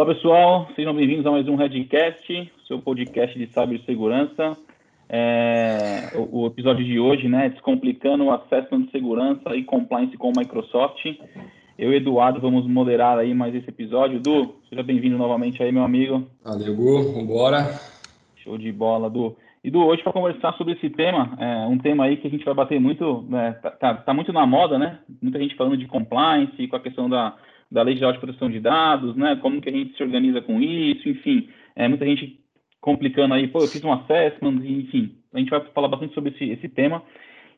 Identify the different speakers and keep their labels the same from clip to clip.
Speaker 1: Olá pessoal, sejam bem-vindos a mais um Redcast, seu podcast de cibersegurança. É, o, o, episódio de hoje, né, descomplicando o assessment de segurança e compliance com o Microsoft. Eu e Eduardo vamos moderar aí mais esse episódio. Edu, seja bem-vindo novamente aí, meu amigo.
Speaker 2: Valeu, Gu, vambora.
Speaker 1: Show de bola, Edu. Edu, hoje para conversar sobre esse tema, é um tema aí que a gente vai bater muito, né, tá, tá, tá muito na moda, né? Muita gente falando de compliance, com a questão da da Lei Geral de Proteção de Dados, né? Como que a gente se organiza com isso, enfim, é, muita gente complicando aí, pô, eu fiz um assessment, enfim, a gente vai falar bastante sobre esse, esse tema.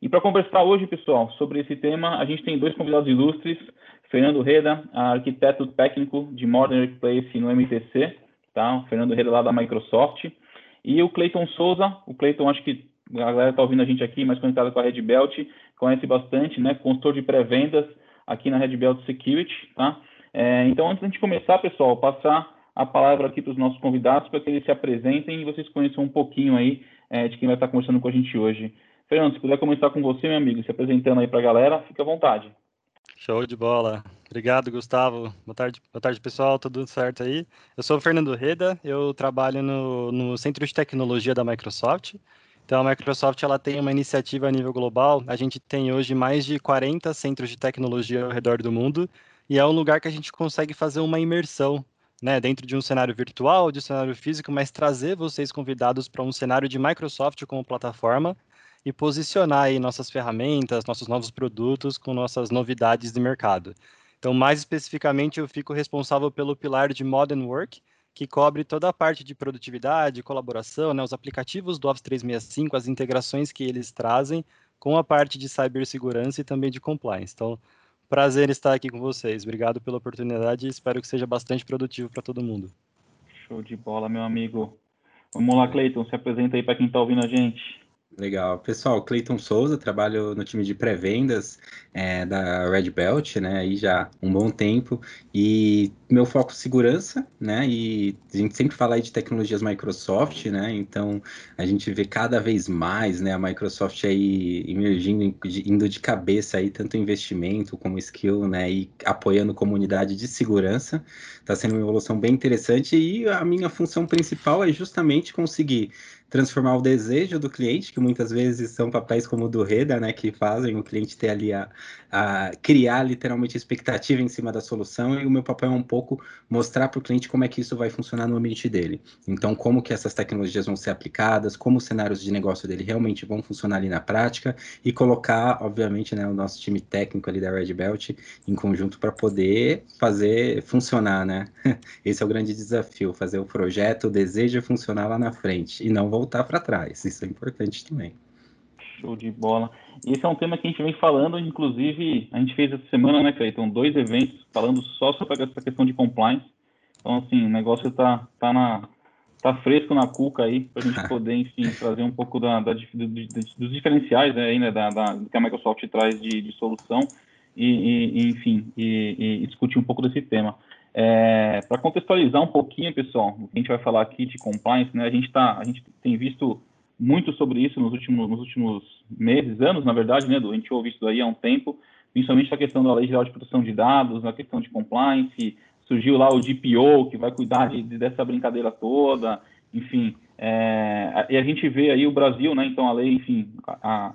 Speaker 1: E para conversar hoje, pessoal, sobre esse tema, a gente tem dois convidados ilustres, Fernando Reda, arquiteto técnico de Modern Workplace no MTC, tá? O Fernando Reda lá da Microsoft, e o Clayton Souza, o Clayton acho que a galera está ouvindo a gente aqui, mais conectado com a Red Belt, conhece bastante, né? Consultor de pré-vendas aqui na Red Belt Security, tá? É, então, antes de começar, pessoal, passar a palavra aqui para os nossos convidados para que eles se apresentem e vocês conheçam um pouquinho aí é, de quem vai estar conversando com a gente hoje. Fernando, se puder começar com você, meu amigo, se apresentando aí para a galera, fica à vontade.
Speaker 3: Show de bola. Obrigado, Gustavo. Boa tarde, boa tarde, pessoal. Tudo certo aí? Eu sou o Fernando Reda, eu trabalho no, no Centro de Tecnologia da Microsoft. Então, a Microsoft ela tem uma iniciativa a nível global. A gente tem hoje mais de 40 centros de tecnologia ao redor do mundo e é um lugar que a gente consegue fazer uma imersão, né, dentro de um cenário virtual, de um cenário físico, mas trazer vocês convidados para um cenário de Microsoft como plataforma e posicionar aí nossas ferramentas, nossos novos produtos com nossas novidades de mercado. Então, mais especificamente, eu fico responsável pelo pilar de Modern Work, que cobre toda a parte de produtividade, colaboração, né, os aplicativos do Office 365, as integrações que eles trazem com a parte de cibersegurança e também de compliance. Então, prazer estar aqui com vocês. Obrigado pela oportunidade e espero que seja bastante produtivo para todo mundo.
Speaker 1: Show de bola, meu amigo. Vamos lá, Cleiton, se apresenta aí para quem está ouvindo a gente.
Speaker 4: Legal. Pessoal, Cleiton Souza, trabalho no time de pré-vendas é, da Red Belt, né, aí já um bom tempo, e meu foco é segurança, né, e a gente sempre fala aí de tecnologias Microsoft, né, então a gente vê cada vez mais, né, a Microsoft aí emergindo, indo de cabeça aí, tanto investimento como skill, né, e apoiando comunidade de segurança, está sendo uma evolução bem interessante, e a minha função principal é justamente conseguir transformar o desejo do cliente, que muitas vezes são papéis como o do Reda, né, que fazem o cliente ter ali a, a criar literalmente expectativa em cima da solução, e o meu papel é um pouco mostrar para o cliente como é que isso vai funcionar no ambiente dele. Então, como que essas tecnologias vão ser aplicadas, como os cenários de negócio dele realmente vão funcionar ali na prática, e colocar, obviamente, né, o nosso time técnico ali da Red Belt em conjunto para poder fazer funcionar, né? Esse é o grande desafio, fazer o projeto, o desejo funcionar lá na frente, e não voltar para trás. Isso é importante também.
Speaker 1: Show de bola. Esse é um tema que a gente vem falando, inclusive, a gente fez essa semana, né, Cleiton? Dois eventos falando só sobre essa questão de compliance. Então, assim, o negócio tá, tá, na, tá fresco na cuca aí, para a gente poder, enfim, trazer um pouco da, da, dos diferenciais né, aí, né, da, da, que a Microsoft traz de, de solução e, e, enfim, e, e discutir um pouco desse tema. É, para contextualizar um pouquinho, pessoal, o que a gente vai falar aqui de compliance, né, a gente tá, a gente tem visto muito sobre isso nos últimos, nos últimos meses, anos, na verdade, né, a gente ouve isso aí há um tempo, principalmente a questão da Lei Geral de Proteção de Dados, a questão de compliance, surgiu lá o DPO, que vai cuidar de, dessa brincadeira toda, enfim, é, e a gente vê aí o Brasil, né, então a lei, enfim, a,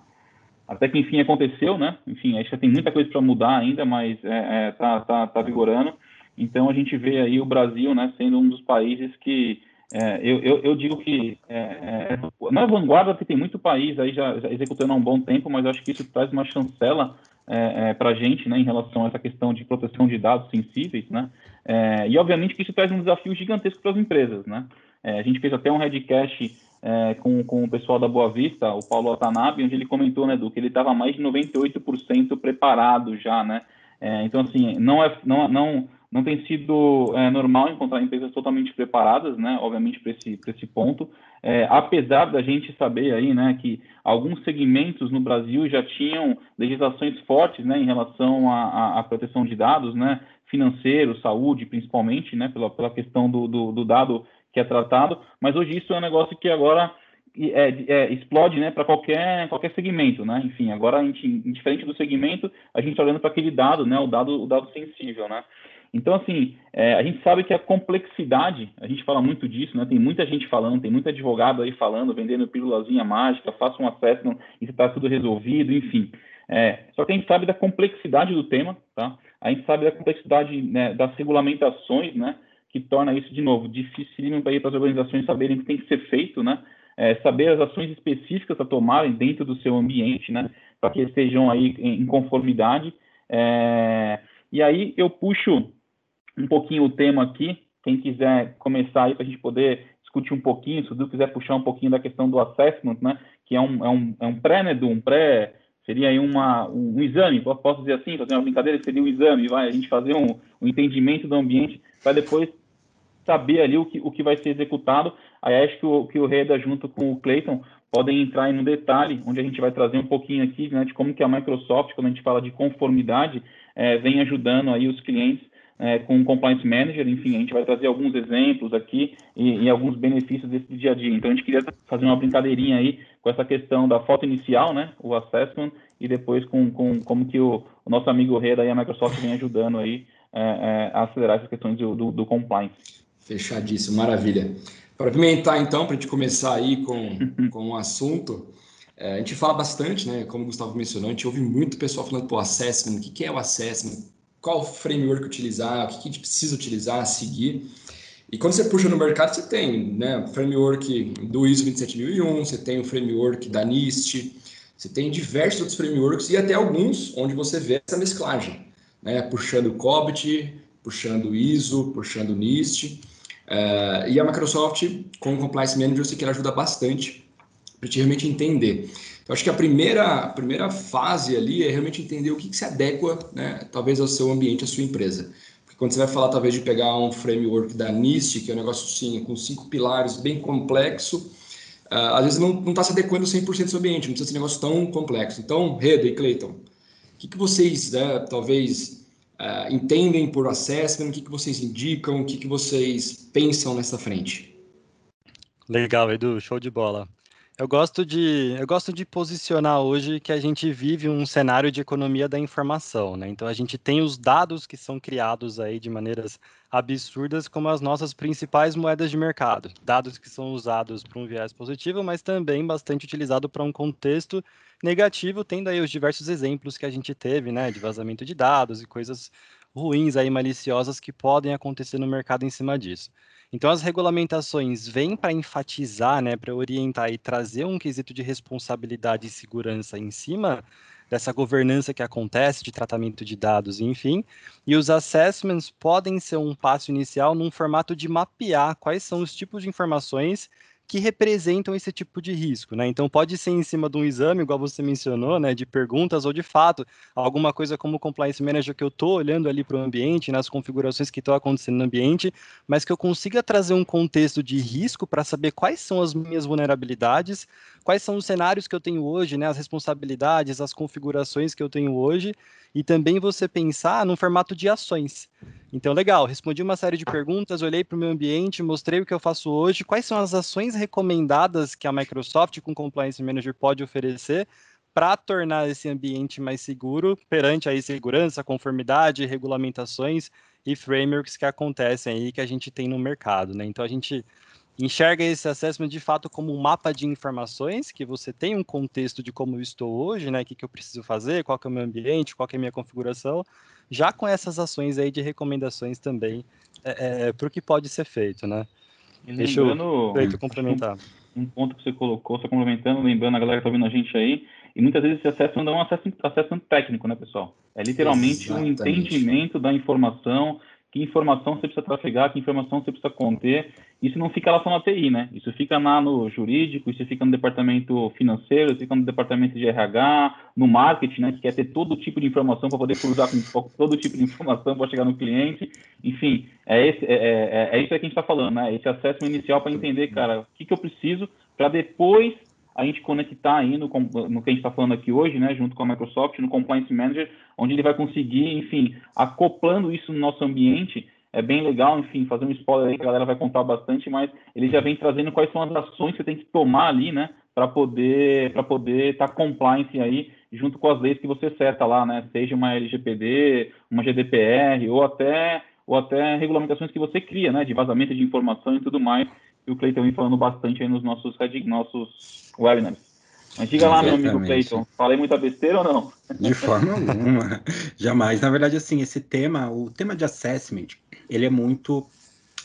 Speaker 1: até que enfim aconteceu, né, enfim, acho que tem muita coisa para mudar ainda, mas é, é, tá, tá, tá vigorando, então a gente vê aí o Brasil, né, sendo um dos países que é, eu, eu, eu, digo que é, é, não é vanguarda, porque tem muito país aí já, já, executando há um bom tempo, mas acho que isso traz uma chancela é, é para a gente, né, em relação a essa questão de proteção de dados sensíveis, né, é, e obviamente que isso traz um desafio gigantesco para as empresas, né. a gente fez até um redcast com, com o pessoal da Boa Vista, o Paulo Watanabe, onde ele comentou, né, do que ele estava mais de 98% preparado já, né. então assim, não é não não não tem sido é, normal encontrar empresas totalmente preparadas, né, obviamente, para esse, esse ponto, é, apesar da gente saber aí, né, que alguns segmentos no Brasil já tinham legislações fortes, né, em relação à, proteção de dados, né, financeiro, saúde, principalmente, né, pela, pela questão do, do, do dado que é tratado, mas hoje isso é um negócio que agora é, é, explode né, para qualquer, qualquer segmento, né? Enfim, agora a gente, diferente do segmento, a gente está olhando para aquele dado, né? O dado, o dado sensível, né? Então, assim, é, a gente sabe que a complexidade, a gente fala muito disso, né? Tem muita gente falando, tem muito advogado aí falando, vendendo pílulazinha mágica, faça um assessment e está tudo resolvido, enfim. É, só que a gente sabe da complexidade do tema, tá? A gente sabe da complexidade né, das regulamentações, né? Que torna isso, de novo, difícil para as organizações saberem o que tem que ser feito, né? É, saber as ações específicas a tomarem dentro do seu ambiente, né? Para que estejam aí em conformidade. É, e aí eu puxo um pouquinho o tema aqui, quem quiser começar aí para a gente poder discutir um pouquinho, se o Du quiser puxar um pouquinho da questão do assessment, né? Que é um, é um, é um pré, né, do um pré seria aí uma, um, um, exame, posso dizer assim, fazer uma brincadeira, seria um exame, vai, a gente fazer um, um entendimento do ambiente para depois saber ali o que, o que vai ser executado. Aí acho que o, que o Reda, junto com o Clayton, podem entrar em um detalhe, onde a gente vai trazer um pouquinho aqui, né, de como que a Microsoft, quando a gente fala de conformidade, é, vem ajudando aí os clientes é, com o Compliance Manager, enfim, a gente vai trazer alguns exemplos aqui e, e, alguns benefícios desse dia a dia. Então, a gente queria fazer uma brincadeirinha aí com essa questão da foto inicial, né, o assessment, e depois com, com como que o, o nosso amigo Reda e a Microsoft vem ajudando aí é, é, a acelerar essas questões do, do, do compliance.
Speaker 2: Fechadíssimo, maravilha. Para pimentar, então, para a gente começar aí com, com um assunto, é, a gente fala bastante, né? Como o Gustavo mencionou, a gente ouve muito pessoal falando, pô, assessment, o que, que é o assessment? Qual framework utilizar, o que, a gente precisa utilizar, seguir. E quando você puxa no mercado, você tem né, o framework do ISO 27001, você tem o framework da NIST, você tem diversos outros frameworks e até alguns onde você vê essa mesclagem, né, puxando COBIT, puxando ISO, puxando NIST. Uh, e a Microsoft, com o Compliance Manager, eu sei que ela ajuda bastante para te realmente entender. Então, acho que a primeira, a primeira fase ali é realmente entender o que, que se adequa, né, talvez ao seu ambiente, à sua empresa. Porque quando você vai falar, talvez, de pegar um framework da NIST, que é um negócio sim, com cinco pilares, bem complexo, uh, às vezes não está se adequando 100% ao seu ambiente, não precisa ser um negócio tão complexo. Então, Reda e Clayton, o que, que vocês, né, talvez, uh, entendem por assessment, o que, que vocês indicam, o que, que vocês pensam nessa frente?
Speaker 3: Legal, Edu, show de bola. Eu gosto de, eu gosto de posicionar hoje que a gente vive um cenário de economia da informação, né? Então a gente tem os dados que são criados aí de maneiras absurdas como as nossas principais moedas de mercado. Dados que são usados para um viés positivo, mas também bastante utilizado para um contexto negativo, tendo aí os diversos exemplos que a gente teve, né, de vazamento de dados e coisas ruins aí maliciosas que podem acontecer no mercado em cima disso. Então, as regulamentações vêm para enfatizar, né, para orientar e trazer um quesito de responsabilidade e segurança em cima dessa governança que acontece de tratamento de dados, enfim. E os assessments podem ser um passo inicial num formato de mapear quais são os tipos de informações que representam esse tipo de risco, né? Então pode ser em cima de um exame, igual você mencionou, né, de perguntas ou de fato alguma coisa como compliance manager que eu estou olhando ali para o ambiente, nas configurações que estão acontecendo no ambiente, mas que eu consiga trazer um contexto de risco para saber quais são as minhas vulnerabilidades, quais são os cenários que eu tenho hoje, né, as responsabilidades, as configurações que eu tenho hoje, e também você pensar no formato de ações. Então, legal, respondi uma série de perguntas, olhei para o meu ambiente, mostrei o que eu faço hoje, quais são as ações recomendadas que a Microsoft com Compliance Manager pode oferecer para tornar esse ambiente mais seguro perante a segurança, conformidade, regulamentações e frameworks que acontecem aí que a gente tem no mercado, né? Então a gente enxerga esse assessment de fato como um mapa de informações, que você tem um contexto de como eu estou hoje, né? O que, que eu preciso fazer, qual é o meu ambiente, qual é a minha configuração, já com essas ações aí de recomendações também é, é, para o que pode ser feito, né?
Speaker 1: E Deixa eu feito, complementar. Um, um, ponto que você colocou, só complementando, lembrando a galera que está ouvindo a gente aí, e muitas vezes esse acesso não é um acesso, acesso técnico, né, pessoal? É literalmente Exatamente. um entendimento da informação, que informação você precisa trafegar, que informação você precisa conter. Isso não fica lá só na TI, né? Isso fica lá no jurídico, isso fica no departamento financeiro, isso fica no departamento de RH, no marketing, né? Que quer ter todo tipo de informação para poder cruzar com todo tipo de informação para chegar no cliente. Enfim, é, esse, é, é, é isso que a gente está falando, né? Esse acesso inicial para entender, cara, o que, que eu preciso para depois a gente conectar aí no, no que a gente está falando aqui hoje, né, junto com a Microsoft, no Compliance Manager, onde ele vai conseguir, enfim, acoplando isso no nosso ambiente, é bem legal, enfim, fazer um spoiler aí que a galera vai contar bastante, mas ele já vem trazendo quais são as ações que você tem que tomar ali, né, para poder para poder estar tá compliance aí junto com as leis que você seta lá, né, seja uma LGPD, uma GDPR ou até ou até regulamentações que você cria, né, de vazamento de informação e tudo mais, e o Cleiton vem falando bastante aí nos nossos, nossos webinars. Mas diga lá, meu amigo Cleiton, falei muita besteira ou não?
Speaker 4: De forma alguma, jamais. Na verdade, assim, esse tema, o tema de assessment, ele é muito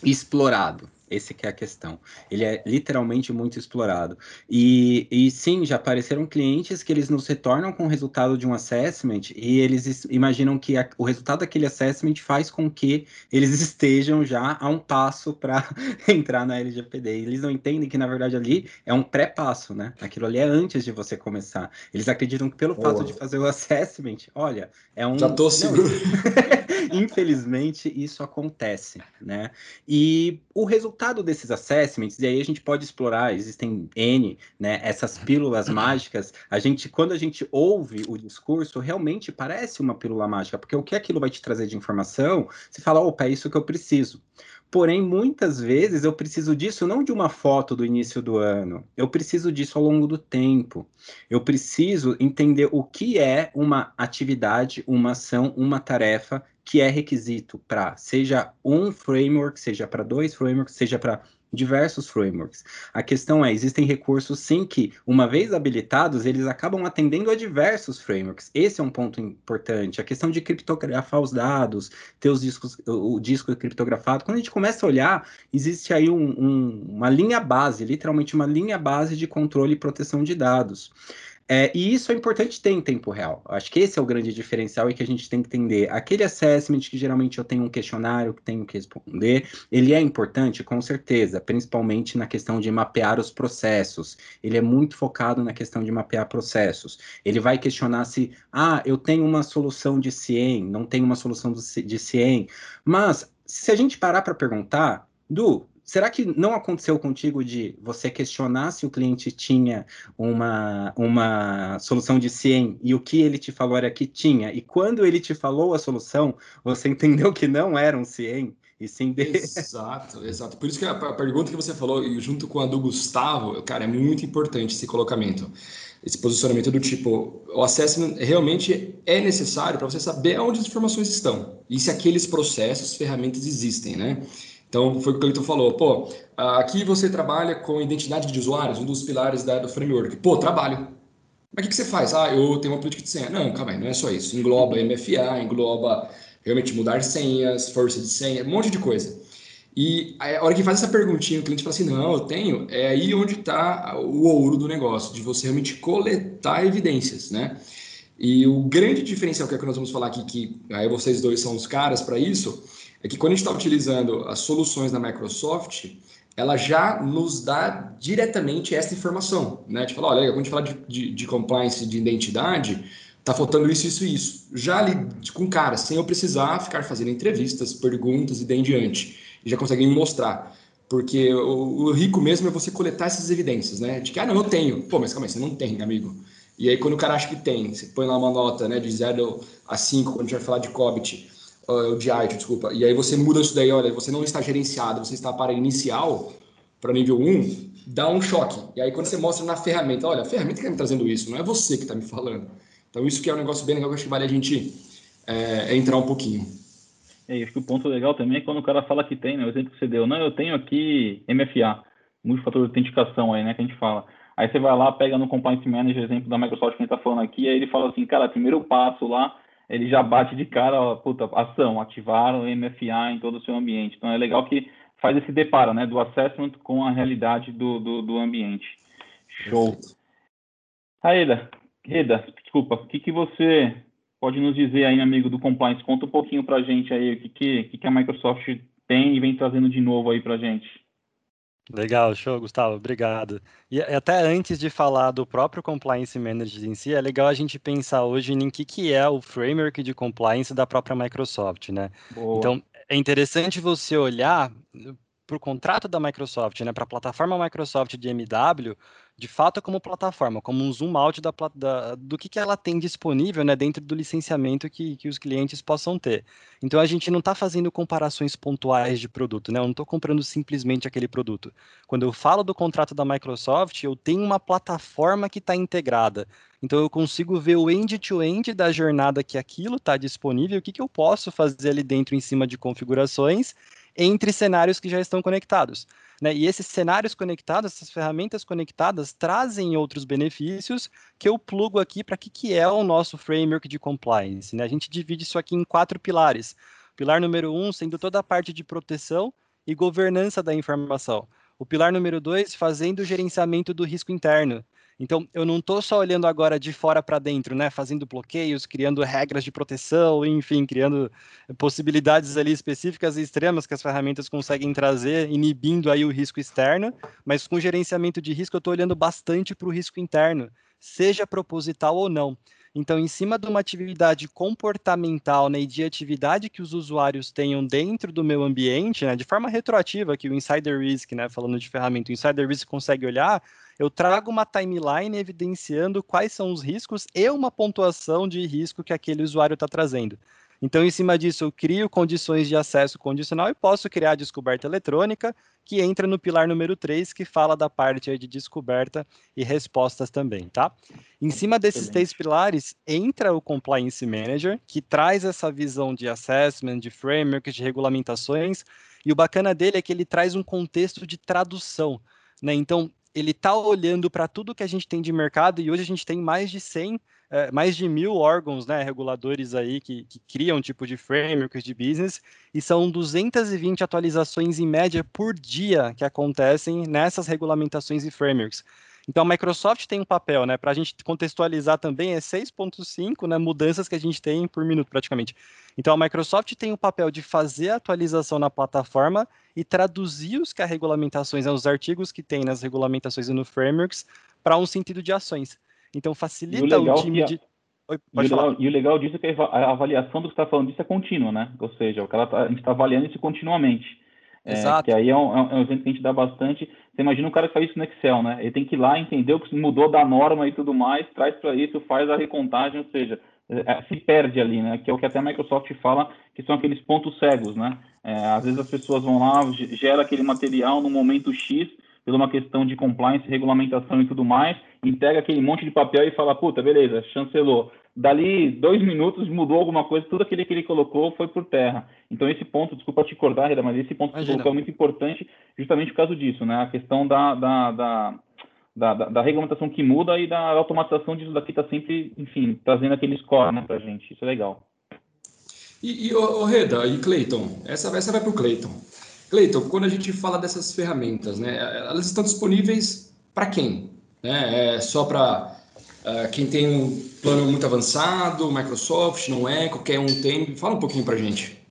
Speaker 4: explorado, esse que é a questão. Ele é literalmente muito explorado. E, e sim, já apareceram clientes que eles nos retornam com o resultado de um assessment e eles imaginam que a, o resultado daquele assessment faz com que eles estejam já a um passo para entrar na LGPD. Eles não entendem que, na verdade, ali é um pré-passo, né? Aquilo ali é antes de você começar. Eles acreditam que pelo Boa. fato de fazer o assessment, olha, é um...
Speaker 2: Já tô seguro.
Speaker 4: Infelizmente, isso acontece, né? E o resultado desses assessments, e aí a gente pode explorar, existem N, né, essas pílulas mágicas, a gente, quando a gente ouve o discurso, realmente parece uma pílula mágica, porque o que aquilo vai te trazer de informação, você fala, opa, é isso que eu preciso. Porém, muitas vezes eu preciso disso não de uma foto do início do ano, eu preciso disso ao longo do tempo. Eu preciso entender o que é uma atividade, uma ação, uma tarefa que é requisito para seja um framework, seja para dois frameworks, seja para diversos frameworks. A questão é, existem recursos sim que, uma vez habilitados, eles acabam atendendo a diversos frameworks. Esse é um ponto importante. A questão de criptografar os dados, ter os discos, o disco criptografado. Quando a gente começa a olhar, existe aí um, um, uma linha base, literalmente uma linha base de controle e proteção de dados. É, e isso é importante ter em tempo real. Acho que esse é o grande diferencial e que a gente tem que entender. Aquele assessment que geralmente eu tenho um questionário que tenho que responder, ele é importante, com certeza, principalmente na questão de mapear os processos. Ele é muito focado na questão de mapear processos. Ele vai questionar se, ah, eu tenho uma solução de CIEM, não tenho uma solução de CIEM. Mas, se a gente parar para perguntar, Du, será que não aconteceu contigo de você questionar se o cliente tinha uma, uma solução de CIEM e o que ele te falou era que tinha, e quando ele te falou a solução, você entendeu que não era um CIEM? E sim de...
Speaker 2: Exato, exato. Por isso que a, pergunta que você falou, junto com a do Gustavo, cara, é muito importante esse colocamento esse posicionamento do tipo, o assessment realmente é necessário para você saber onde as informações estão e se aqueles processos, ferramentas existem, né? Então, foi o que o Cleiton falou. Pô, aqui você trabalha com identidade de usuários, um dos pilares da, do framework. Pô, trabalho. Mas o que, que, você faz? Ah, eu tenho uma política de senha. Não, calma aí, não é só isso. Engloba MFA, engloba realmente mudar senhas, força de senha, um monte de coisa. E a hora que faz essa perguntinha, o cliente fala assim, não, eu tenho, é aí onde está o ouro do negócio, de você realmente coletar evidências, né? E o grande diferencial que, é que nós vamos falar aqui, que aí vocês dois são os caras para isso, é que quando a gente está utilizando as soluções da Microsoft, ela já nos dá diretamente essa informação, né? Tipo, olha, quando a gente fala de, de, de compliance de identidade, tá faltando isso, isso e isso. Já ali com cara, sem eu precisar ficar fazendo entrevistas, perguntas e daí em diante. E já conseguem me mostrar. Porque o, o, rico mesmo é você coletar essas evidências, né? De que, ah, não, eu tenho. Pô, mas calma aí, você não tem, amigo. E aí, quando o cara acha que tem, você põe lá uma nota né, de 0 a 5, quando a gente vai falar de COBIT, uh, de IT, desculpa, e aí você muda isso daí, olha, você não está gerenciado, você está para inicial, para nível 1, dá um choque. E aí quando você mostra na ferramenta, olha, a ferramenta que está me trazendo isso, não é você que está me falando. Então isso que é um negócio bem legal que acho que vale a gente é, entrar um pouquinho.
Speaker 1: É, acho que o ponto legal também é quando o cara fala que tem, né? O exemplo que você deu, não, eu tenho aqui MFA, multifator de autenticação aí, né, que a gente fala. Aí você vai lá, pega no Compliance Manager, exemplo da Microsoft que a gente está falando aqui, aí ele fala assim, cara, primeiro passo lá ele já bate de cara, ó, puta, ação, ativar o MFA em todo o seu ambiente. Então é legal que faz esse deparo, né, do assessment com a realidade do, do, do ambiente. Show. Aida, Reda, desculpa, o que, que você pode nos dizer aí, amigo do compliance? Conta um pouquinho para a gente aí o que, que, que a Microsoft tem e vem trazendo de novo aí para a gente.
Speaker 3: Legal, show, Gustavo, obrigado. E até antes de falar do próprio Compliance Manager em si, é legal a gente pensar hoje em que, que é o framework de compliance da própria Microsoft, né? Boa. Então, é interessante você olhar para o contrato da Microsoft, né, para a plataforma Microsoft de MW, de fato é como plataforma, como um zoom out da, da, do que, que ela tem disponível né, dentro do licenciamento que, que os clientes possam ter. Então a gente não está fazendo comparações pontuais de produto, né? Eu não estou comprando simplesmente aquele produto. Quando eu falo do contrato da Microsoft, eu tenho uma plataforma que está integrada. Então eu consigo ver o end-to-end -end da jornada que aquilo está disponível, o que, que eu posso fazer ali dentro em cima de configurações entre cenários que já estão conectados. Né? E esses cenários conectados, essas ferramentas conectadas, trazem outros benefícios que eu plugo aqui para que, que é o nosso framework de compliance. Né? A gente divide isso aqui em quatro pilares. Pilar número um, sendo toda a parte de proteção e governança da informação. O pilar número dois, fazendo o gerenciamento do risco interno. Então, eu não estou só olhando agora de fora para dentro, né, fazendo bloqueios, criando regras de proteção, enfim, criando possibilidades ali específicas e extremas que as ferramentas conseguem trazer, inibindo aí o risco externo, mas com gerenciamento de risco eu estou olhando bastante para o risco interno, seja proposital ou não. Então, em cima de uma atividade comportamental né, e de atividade que os usuários tenham dentro do meu ambiente, né, de forma retroativa, que o Insider Risk, né, falando de ferramenta, o Insider Risk consegue olhar, eu trago uma timeline evidenciando quais são os riscos e uma pontuação de risco que aquele usuário está trazendo. Então, em cima disso, eu crio condições de acesso condicional e posso criar a descoberta eletrônica, que entra no pilar número 3, que fala da parte de descoberta e respostas também, tá? Em cima desses Excelente. três pilares, entra o Compliance Manager, que traz essa visão de assessment, de framework, de regulamentações, e o bacana dele é que ele traz um contexto de tradução, né? Então, ele está olhando para tudo que a gente tem de mercado e hoje a gente tem mais de 100, é, mais de mil órgãos né, reguladores aí que, que criam um tipo de frameworks de business e são 220 atualizações em média por dia que acontecem nessas regulamentações e frameworks. Então a Microsoft tem um papel, né? Para a gente contextualizar também, é 6.5 né, mudanças que a gente tem por minuto praticamente. Então a Microsoft tem o papel de fazer a atualização na plataforma e traduzir os que as regulamentações, né, os artigos que tem nas regulamentações e no frameworks para um sentido de ações. Então facilita o, o time
Speaker 1: a... de. Oi, e, o legal, e, o legal, disso é que a avaliação do que está falando disso é contínua, né? Ou seja, o cara tá, a gente está avaliando isso continuamente. É, Exato. que aí é um, é um exemplo que a gente dá bastante. Você imagina um cara que faz isso no Excel, né? Ele tem que ir lá, entender o que mudou da norma e tudo mais, traz para isso, faz a recontagem, ou seja, é, se perde ali, né? Que é o que até a Microsoft fala, que são aqueles pontos cegos, né? É, às vezes as pessoas vão lá, gera aquele material no momento X, por uma questão de compliance, regulamentação e tudo mais, entrega aquele monte de papel e fala, puta, beleza, chancelou dali dois minutos mudou alguma coisa, tudo aquilo que ele colocou foi por terra. Então esse ponto, desculpa te cortar, Reda, mas esse ponto que você colocou é muito importante justamente por causa disso, né? A questão da, da, da, da, da regulamentação que muda e da automatização disso daqui está sempre, enfim, trazendo aquele score né, para a gente. Isso é legal.
Speaker 2: E, e oh, Reda e Cleiton, essa, essa vai para o Cleiton. Cleiton, quando a gente fala dessas ferramentas, né, elas estão disponíveis para quem? Né? É só para Uh, quem tem um plano muito avançado, Microsoft, não é, qualquer um tem. Fala um pouquinho para gente.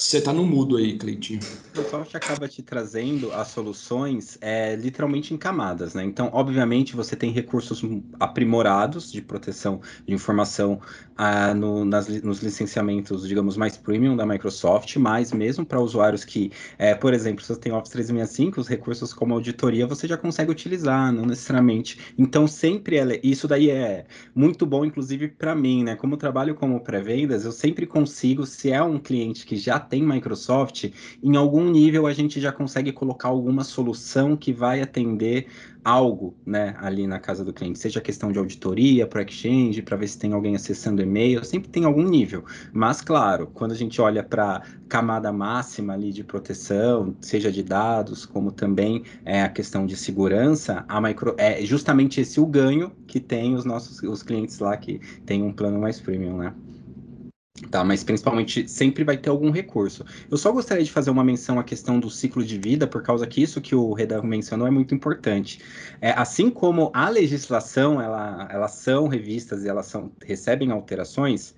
Speaker 2: Você tá no mudo aí, Cleitinho.
Speaker 4: O Microsoft acaba te trazendo as soluções é, literalmente em camadas, né? Então, obviamente, você tem recursos aprimorados de proteção de informação ah, no, nas, nos licenciamentos, digamos, mais premium da Microsoft, mas mesmo para usuários que, é, por exemplo, se você tem Office 365, os recursos como auditoria você já consegue utilizar, não necessariamente. Então, sempre é, isso daí é muito bom, inclusive para mim, né? Como eu trabalho como pré-vendas, eu sempre consigo, se é um cliente que já tem Microsoft, em algum nível a gente já consegue colocar alguma solução que vai atender algo, né, ali na casa do cliente, seja questão de auditoria para Exchange, para ver se tem alguém acessando e-mail, sempre tem algum nível. Mas claro, quando a gente olha para camada máxima ali de proteção, seja de dados, como também é a questão de segurança, a micro é justamente esse o ganho que tem os nossos os clientes lá que tem um plano mais premium, né? Tá, mas principalmente sempre vai ter algum recurso. Eu só gostaria de fazer uma menção à questão do ciclo de vida, por causa que isso que o Reda mencionou é muito importante. É, assim como a legislação, ela, elas são revistas e elas são, recebem alterações,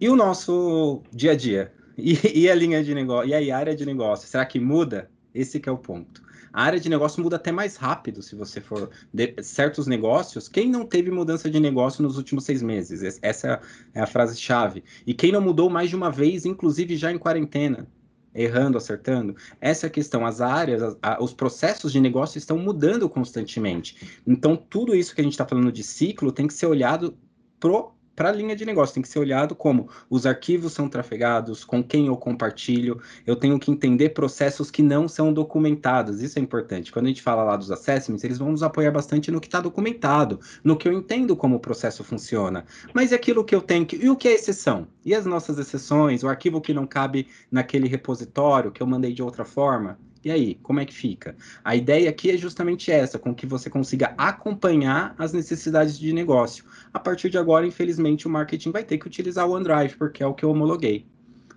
Speaker 4: e o nosso dia a dia? E, e a linha de negócio? E a área de negócio? Será que muda? Esse é o ponto. A área de negócio muda até mais rápido se você for de certos negócios. Quem não teve mudança de negócio nos últimos seis meses? Essa é a frase-chave. E quem não mudou mais de uma vez, inclusive já em quarentena? errando, acertando? Essa é a questão. As áreas, a, a, os processos de negócio estão mudando constantemente. Então, tudo isso que a gente está falando de ciclo tem que ser olhado pro para a linha de negócio, tem que ser olhado como os arquivos são trafegados, com quem eu compartilho, eu tenho que entender processos que não são documentados, isso é importante. Quando a gente fala lá dos assessments, eles vão nos apoiar bastante no que está documentado, no que eu entendo como o processo funciona. Mas é aquilo que eu tenho que. E o que é exceção? E as nossas exceções? O arquivo que não cabe naquele repositório que eu mandei de outra forma? E aí, como é que fica? A ideia aqui é justamente essa, com que você consiga acompanhar as necessidades de negócio. A partir de agora, infelizmente, o marketing vai ter que utilizar o OneDrive, porque é o que eu homologuei.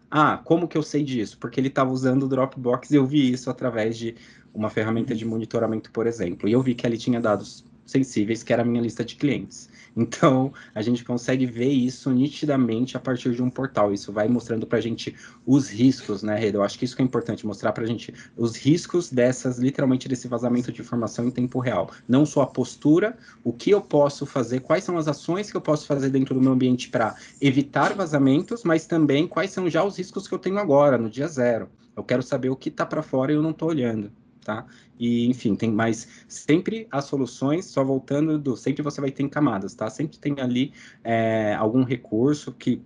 Speaker 4: Ah, como que eu sei disso? Porque ele estava usando o Dropbox e eu vi isso através de uma ferramenta de monitoramento, por exemplo. E eu vi que ele tinha dados sensíveis, que era a minha lista de clientes. Então, a gente consegue ver isso nitidamente a partir de um portal. Isso vai mostrando para a gente os riscos, né, Reda? Eu acho que isso que é importante, mostrar para a gente os riscos dessas, literalmente, desse vazamento de informação em tempo real. Não só a postura, o que eu posso fazer, quais são as ações que eu posso fazer dentro do meu ambiente para evitar vazamentos, mas também quais são já os riscos que eu tenho agora, no dia zero. Eu quero saber o que está para fora e eu não estou olhando tá? E, enfim, tem mais. Sempre as soluções, só voltando do. Sempre você vai ter em camadas, tá? Sempre tem ali é, algum recurso que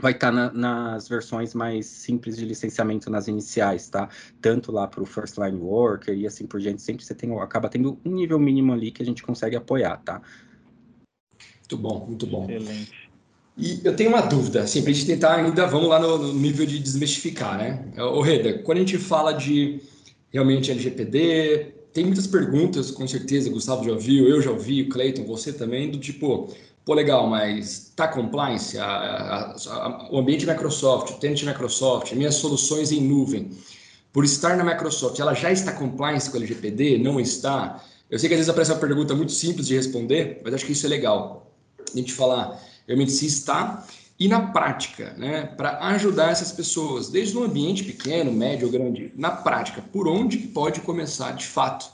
Speaker 4: vai estar tá na, nas versões mais simples de licenciamento nas iniciais, tá? Tanto lá para o First Line Worker e assim por diante, sempre você tem, acaba tendo um nível mínimo ali que a gente consegue apoiar, tá?
Speaker 2: Muito bom, muito bom. Excelente. E eu tenho uma dúvida, assim, para a gente tentar ainda, vamos lá no, no nível de desmistificar, né? Ô, Reda, quando a gente fala de realmente LGPD. Tem muitas perguntas, com certeza, Gustavo já ouviu, eu já ouvi, Clayton, você também, do tipo, pô, legal, mas tá compliance? A, a, a, o ambiente Microsoft, o tenant Microsoft, minhas soluções em nuvem, por estar na Microsoft, ela já está compliance com o LGPD? Não está? Eu sei que às vezes aparece uma pergunta muito simples de responder, mas acho que isso é legal. A gente falar realmente se está e na prática, né, para ajudar essas pessoas, desde um ambiente pequeno, médio ou grande, na prática, por onde pode começar de fato?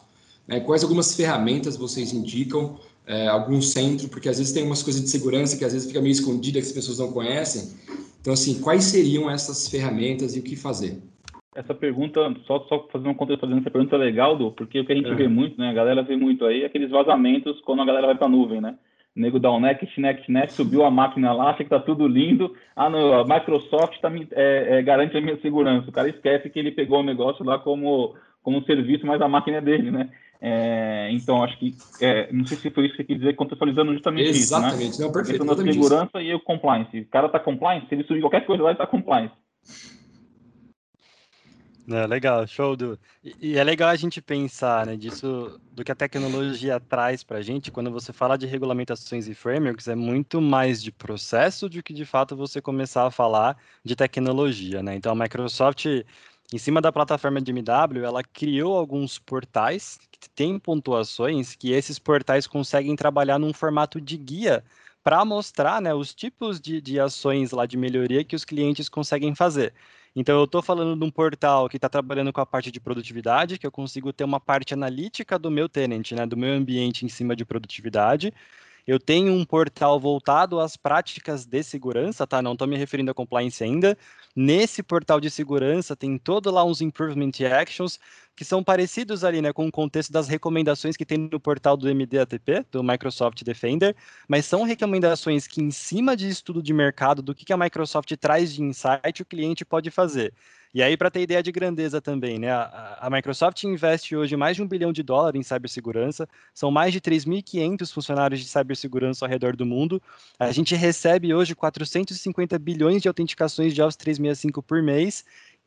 Speaker 2: Né? Quais algumas ferramentas vocês indicam, é, algum centro, porque às vezes tem umas coisas de segurança que às vezes fica meio escondida que as pessoas não conhecem. Então, assim, quais seriam essas ferramentas e o que fazer?
Speaker 1: Essa pergunta, só, só fazendo um contexto, fazendo essa pergunta legal, do, porque o que a gente é. vê muito, né, a galera vê muito aí, é aqueles vazamentos quando a galera vai para a nuvem, né? O nego dá um next, next, next, subiu a máquina lá, acha que tá tudo lindo. Ah, não, a Microsoft tá, é, é, garante a minha segurança. O cara esquece que ele pegou o negócio lá como, como serviço, mas a máquina é dele, né? É, então, acho que, é, não sei se foi isso que você quis dizer, contextualizando justamente
Speaker 2: Exatamente.
Speaker 1: isso, né?
Speaker 2: Não, perfeito.
Speaker 1: A segurança isso. e o compliance. O cara tá compliance, se ele subir qualquer coisa lá, ele tá compliance.
Speaker 3: É, legal, show do. E, e, é legal a gente pensar, né, disso, do que a tecnologia traz para a gente. Quando você fala de regulamentações e frameworks, é muito mais de processo do que de fato você começar a falar de tecnologia, né? Então a Microsoft, em cima da plataforma de MW, ela criou alguns portais que têm pontuações que esses portais conseguem trabalhar num formato de guia para mostrar, né, os tipos de, de ações lá de melhoria que os clientes conseguem fazer. Então, eu estou falando de um portal que está trabalhando com a parte de produtividade, que eu consigo ter uma parte analítica do meu tenant, né, do meu ambiente em cima de produtividade. Eu tenho um portal voltado às práticas de segurança, tá? Não estou me referindo a compliance ainda. Nesse portal de segurança tem todo lá uns improvement actions que são parecidos ali, né, com o contexto das recomendações que tem no portal do MDATP, do Microsoft Defender, mas são recomendações que, em cima de estudo de mercado, do que, a Microsoft traz de insight, o cliente pode fazer. E aí, para ter ideia de grandeza também, né? A, a, Microsoft investe hoje mais de um bilhão de dólares em cibersegurança, são mais de 3.500 funcionários de cibersegurança ao redor do mundo. A gente recebe hoje 450 bilhões de autenticações de Office 365 por mês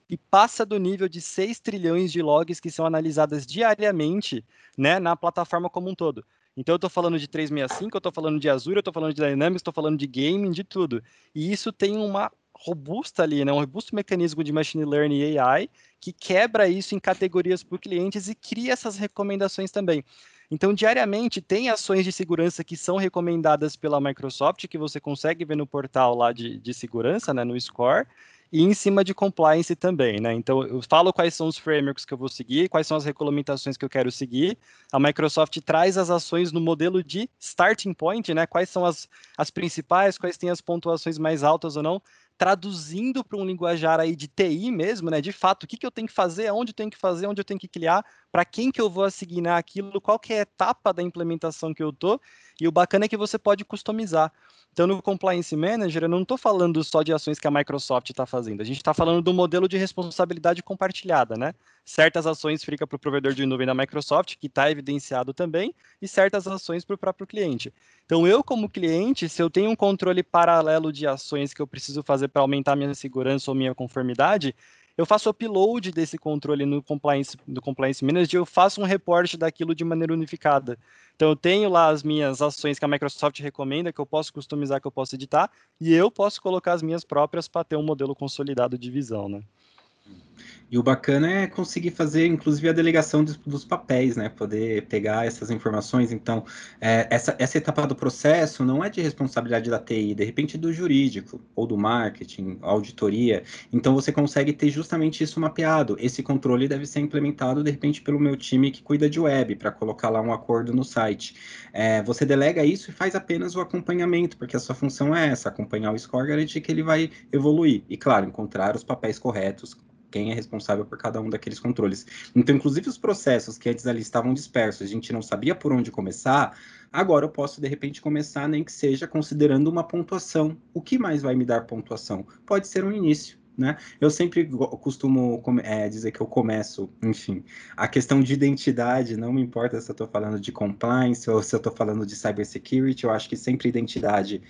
Speaker 3: e passa do nível de 6 trilhões de logs que são analisadas diariamente né, na plataforma como um todo. Então eu estou falando de 365, eu estou falando de Azure, eu estou falando de Dynamics, estou falando de gaming, de tudo. E isso tem uma robusta ali, né, um robusto mecanismo de machine learning e AI que quebra isso em categorias por clientes e cria essas recomendações também. Então, diariamente, tem ações de segurança que são recomendadas pela Microsoft, que você consegue ver no portal lá de, de segurança, né, no Score, e em cima de compliance também, né? Então, eu falo quais são os frameworks que eu vou seguir, quais são as regulamentações que eu quero seguir. A Microsoft traz as ações no modelo de starting point, né? Quais são as, as principais, quais têm as pontuações mais altas ou não, traduzindo para um linguajar aí de TI mesmo, né? De fato, o que, que eu tenho que fazer, aonde eu tenho que fazer, onde eu tenho que criar, para quem que eu vou assignar aquilo, qual que é a etapa da implementação que eu tô. E o bacana é que você pode customizar. Então, no Compliance Manager, eu não estou falando só de ações que a Microsoft está fazendo, a gente está falando do modelo de responsabilidade compartilhada, né? Certas ações ficam para o provedor de nuvem da Microsoft, que está evidenciado também, e certas ações para o próprio cliente. Então, eu, como cliente, se eu tenho um controle paralelo de ações que eu preciso fazer para aumentar minha segurança ou minha conformidade, eu faço upload desse controle no compliance, no compliance manager, eu faço um reporte daquilo de maneira unificada. Então eu tenho lá as minhas ações que a Microsoft recomenda, que eu posso customizar, que eu posso editar, e eu posso colocar as minhas próprias para ter um modelo consolidado de visão, né?
Speaker 4: E o bacana é conseguir fazer, inclusive, a delegação dos, dos papéis, né? Poder pegar essas informações. Então, é, essa, essa etapa do processo não é de responsabilidade da TI, de repente do jurídico, ou do marketing, auditoria. Então, você consegue ter justamente isso mapeado. Esse controle deve ser implementado, de repente, pelo meu time que cuida de web, para colocar lá um acordo no site. É, você delega isso e faz apenas o acompanhamento, porque a sua função é essa, acompanhar o score, garantir que ele vai evoluir. E, claro, encontrar os papéis corretos quem é responsável por cada um daqueles controles. Então, inclusive os processos que antes ali estavam dispersos, a gente não sabia por onde começar, agora eu posso de repente começar, nem que seja considerando uma pontuação. O que mais vai me dar pontuação? Pode ser um início. Né? Eu sempre costumo é, dizer que eu começo, enfim, a questão de identidade, não me importa se eu estou falando de compliance ou se eu estou falando de cybersecurity, eu acho que sempre identidade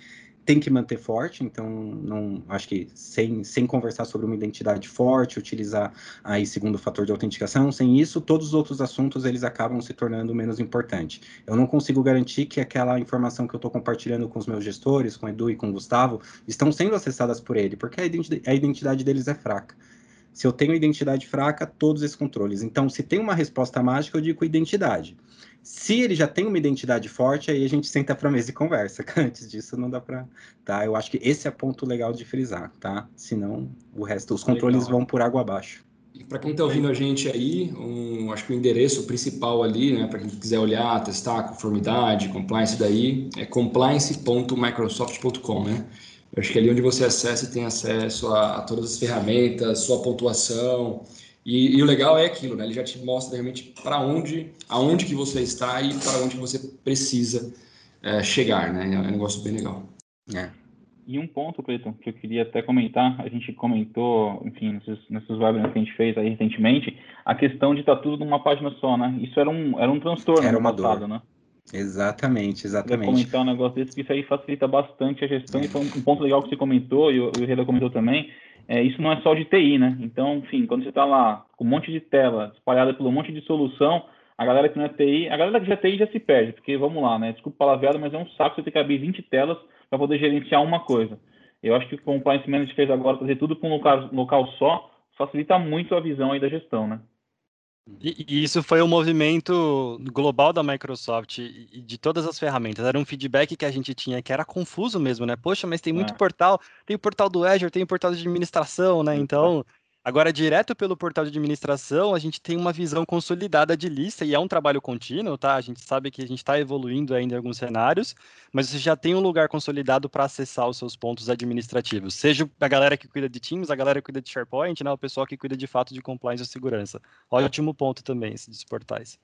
Speaker 4: tem que manter forte, então não acho que sem, sem conversar sobre uma identidade forte, utilizar aí segundo fator de autenticação, sem isso todos os outros assuntos eles acabam se tornando menos importantes. Eu não consigo garantir que aquela informação que eu estou compartilhando com os meus gestores, com o Edu e com o Gustavo, estão sendo acessadas por ele, porque a identidade, a identidade deles é fraca. Se eu tenho identidade fraca, todos esses controles. Então, se tem uma resposta mágica, eu digo identidade. Se ele já tem uma identidade forte, aí a gente senta para a mesa e conversa. Antes disso, não dá para. Tá? Eu acho que esse é ponto legal de frisar, tá? Senão, o resto, os controles legal. vão por água abaixo.
Speaker 2: Para quem está ouvindo a gente aí, um, acho que o endereço principal ali, né, para quem quiser olhar, testar conformidade, compliance daí, é compliance.microsoft.com, né? Eu acho que é ali onde você acessa e tem acesso a, a todas as ferramentas, sua pontuação, e, e, o legal é aquilo, né? Ele já te mostra realmente para onde, aonde que você está e para onde você precisa é, chegar, né? É um negócio bem legal.
Speaker 1: É. E um ponto, Cleiton, que eu queria até comentar, a gente comentou, enfim, nesses, nesses webinars que a gente fez aí recentemente, a questão de estar tá tudo numa página só, né? Isso era um, era um transtorno
Speaker 4: era uma passado, dor. né? Exatamente, exatamente.
Speaker 1: Eu comentar um negócio desse, que isso aí facilita bastante a gestão, é. e foi um ponto legal que você comentou, e o, o Reda comentou também, é, isso não é só de TI, né? Então, enfim, quando você está lá com um monte de tela espalhada pelo um monte de solução, a galera que não é TI, a galera que já é TI já se perde, porque vamos lá, né? Desculpa palavreado, mas é um saco você ter que abrir 20 telas para poder gerenciar uma coisa. Eu acho que o Compliance Manager fez agora trazer tudo para um local, local só, facilita muito a visão aí da gestão, né?
Speaker 3: E, e, isso foi um movimento global da Microsoft e de todas as ferramentas. Era um feedback que a gente tinha que era confuso mesmo, né? Poxa, mas tem muito é. portal, tem o portal do Azure, tem o portal de administração, né? Então, Agora, direto pelo portal de administração, a gente tem uma visão consolidada de lista e é um trabalho contínuo, tá? A gente sabe que a gente está evoluindo ainda em alguns cenários, mas você já tem um lugar consolidado para acessar os seus pontos administrativos, seja a galera que cuida de Teams, a galera que cuida de SharePoint, né? O pessoal que cuida de fato de compliance e segurança. Ótimo ponto também, esses portais.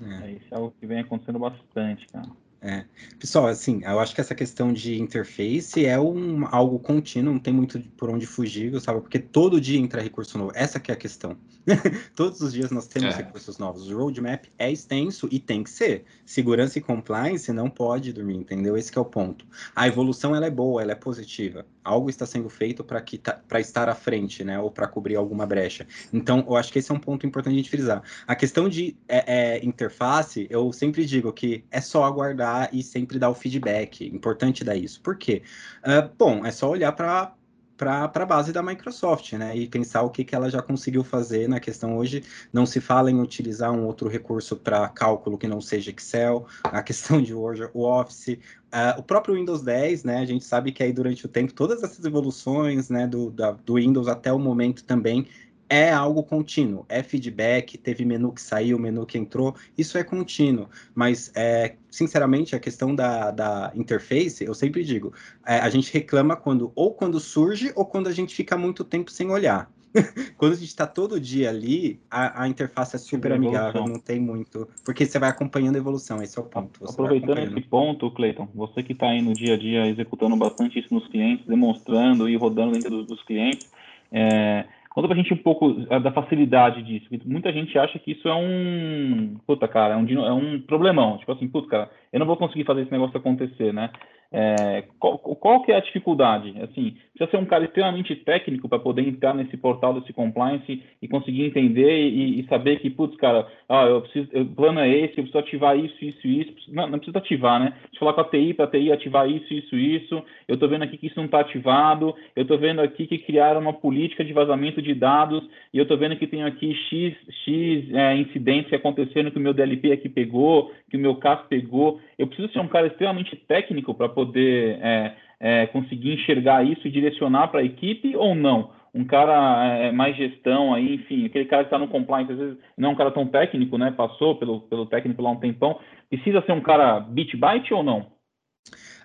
Speaker 1: É. é, isso é algo que vem acontecendo bastante, cara.
Speaker 4: É. Pessoal, assim, eu acho que essa questão de interface é um, algo contínuo, não tem muito por onde fugir, Gustavo, porque todo dia entra recurso novo. Essa que é a questão. Todos os dias nós temos é. recursos novos. O roadmap é extenso e tem que ser. Segurança e compliance não pode dormir, entendeu? Esse é o ponto. A evolução ela é boa, ela é positiva. Algo está sendo feito para tá, estar à frente, né? Ou para cobrir alguma brecha. Então, eu acho que esse é um ponto importante de frisar. A questão de é, é, interface, eu sempre digo que é só aguardar e sempre dar o feedback. Importante dar isso. Por quê? Uh, bom, é só olhar para para a base da Microsoft, né? E pensar o que, que ela já conseguiu fazer na questão hoje. Não se fala em utilizar um outro recurso para cálculo que não seja Excel, a questão de Word, o Office, uh, o próprio Windows 10, né? A gente sabe que aí durante o tempo todas essas evoluções, né, do, da, do Windows até o momento também é algo contínuo, é feedback, teve menu que saiu, menu que entrou, isso é contínuo, mas, é, sinceramente, a questão da, da interface, eu sempre digo, é, a gente reclama quando, ou quando surge, ou quando a gente fica muito tempo sem olhar. quando a gente está todo dia ali, a, a interface é super amigável, não tem muito. Porque você vai acompanhando a evolução, esse é o ponto.
Speaker 1: Aproveitando esse ponto, Cleiton, você que está aí no dia a dia executando bastante isso nos clientes, demonstrando e rodando dentro dos, dos clientes, é, conta pra gente um pouco é, da facilidade disso. Muita gente acha que isso é um. Puta, cara, é um, é um problemão. Tipo assim, puta, cara, eu não vou conseguir fazer esse negócio acontecer, né? É, qual, qual, que é a dificuldade? Assim, precisa ser um cara extremamente técnico para poder entrar nesse portal desse compliance e conseguir entender e, e saber que, putz, cara, ah, eu preciso, o plano é esse, eu preciso ativar isso, isso, isso. Não, não precisa ativar, né? Eu falar com a TI para a TI ativar isso, isso, isso. Eu estou vendo aqui que isso não está ativado. Eu estou vendo aqui que criaram uma política de vazamento de dados e eu estou vendo que tem aqui X, X é, incidentes que aconteceram que o meu DLP aqui pegou, que o meu CAS pegou. Eu preciso ser um cara extremamente técnico para poder é, é, conseguir enxergar isso e direcionar para a equipe ou não? Um cara é, mais gestão aí, enfim, aquele cara que está no compliance, às vezes não é um cara tão técnico, né? Passou pelo, pelo técnico lá um tempão. Precisa ser um cara bit byte ou não?